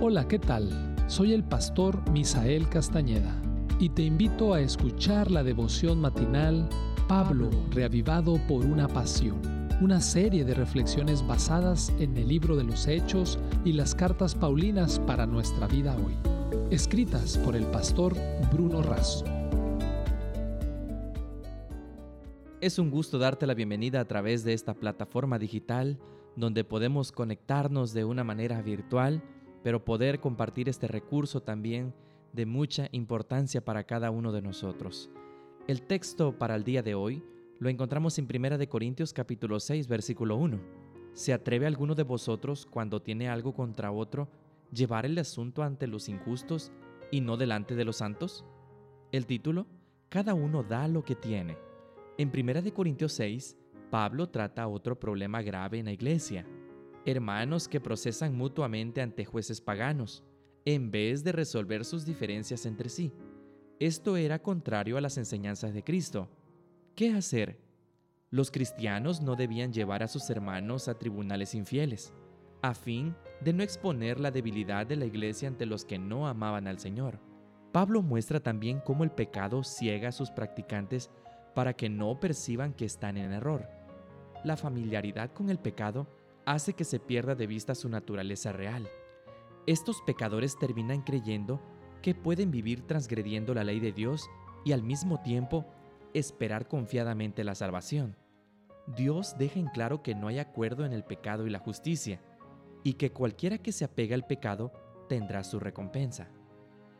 Hola, ¿qué tal? Soy el pastor Misael Castañeda y te invito a escuchar la devoción matinal Pablo, reavivado por una pasión, una serie de reflexiones basadas en el libro de los Hechos y las cartas Paulinas para nuestra vida hoy, escritas por el pastor Bruno Razo. Es un gusto darte la bienvenida a través de esta plataforma digital donde podemos conectarnos de una manera virtual pero poder compartir este recurso también de mucha importancia para cada uno de nosotros. El texto para el día de hoy lo encontramos en 1 de Corintios capítulo 6 versículo 1. ¿Se atreve alguno de vosotros cuando tiene algo contra otro llevar el asunto ante los injustos y no delante de los santos? El título, Cada uno da lo que tiene. En 1 de Corintios 6, Pablo trata otro problema grave en la iglesia, hermanos que procesan mutuamente ante jueces paganos, en vez de resolver sus diferencias entre sí. Esto era contrario a las enseñanzas de Cristo. ¿Qué hacer? Los cristianos no debían llevar a sus hermanos a tribunales infieles, a fin de no exponer la debilidad de la iglesia ante los que no amaban al Señor. Pablo muestra también cómo el pecado ciega a sus practicantes para que no perciban que están en error. La familiaridad con el pecado hace que se pierda de vista su naturaleza real. Estos pecadores terminan creyendo que pueden vivir transgrediendo la ley de Dios y al mismo tiempo esperar confiadamente la salvación. Dios deja en claro que no hay acuerdo en el pecado y la justicia, y que cualquiera que se apega al pecado tendrá su recompensa.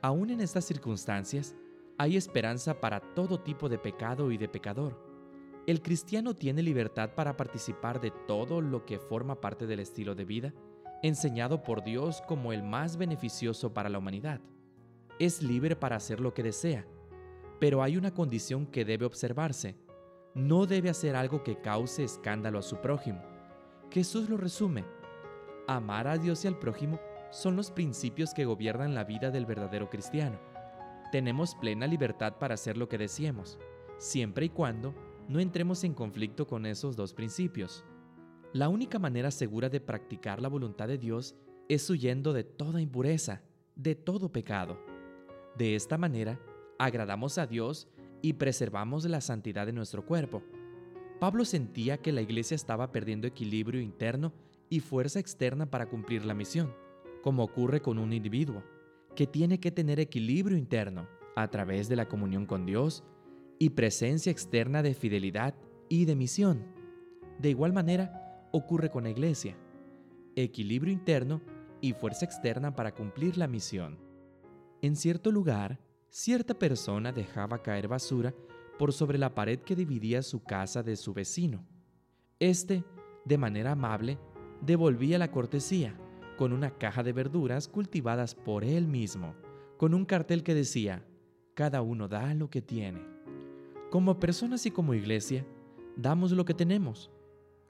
Aún en estas circunstancias, hay esperanza para todo tipo de pecado y de pecador. El cristiano tiene libertad para participar de todo lo que forma parte del estilo de vida, enseñado por Dios como el más beneficioso para la humanidad. Es libre para hacer lo que desea, pero hay una condición que debe observarse. No debe hacer algo que cause escándalo a su prójimo. Jesús lo resume. Amar a Dios y al prójimo son los principios que gobiernan la vida del verdadero cristiano. Tenemos plena libertad para hacer lo que deseemos, siempre y cuando no entremos en conflicto con esos dos principios. La única manera segura de practicar la voluntad de Dios es huyendo de toda impureza, de todo pecado. De esta manera, agradamos a Dios y preservamos la santidad de nuestro cuerpo. Pablo sentía que la iglesia estaba perdiendo equilibrio interno y fuerza externa para cumplir la misión, como ocurre con un individuo, que tiene que tener equilibrio interno a través de la comunión con Dios y presencia externa de fidelidad y de misión. De igual manera, ocurre con la iglesia. Equilibrio interno y fuerza externa para cumplir la misión. En cierto lugar, cierta persona dejaba caer basura por sobre la pared que dividía su casa de su vecino. Este, de manera amable, devolvía la cortesía con una caja de verduras cultivadas por él mismo, con un cartel que decía, cada uno da lo que tiene. Como personas y como iglesia, damos lo que tenemos.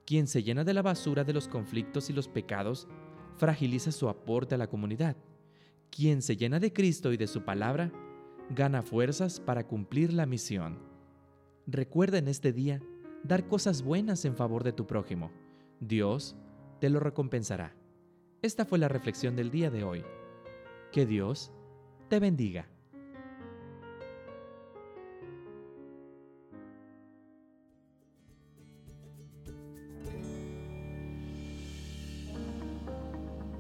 Quien se llena de la basura de los conflictos y los pecados, fragiliza su aporte a la comunidad. Quien se llena de Cristo y de su palabra, gana fuerzas para cumplir la misión. Recuerda en este día dar cosas buenas en favor de tu prójimo. Dios te lo recompensará. Esta fue la reflexión del día de hoy. Que Dios te bendiga.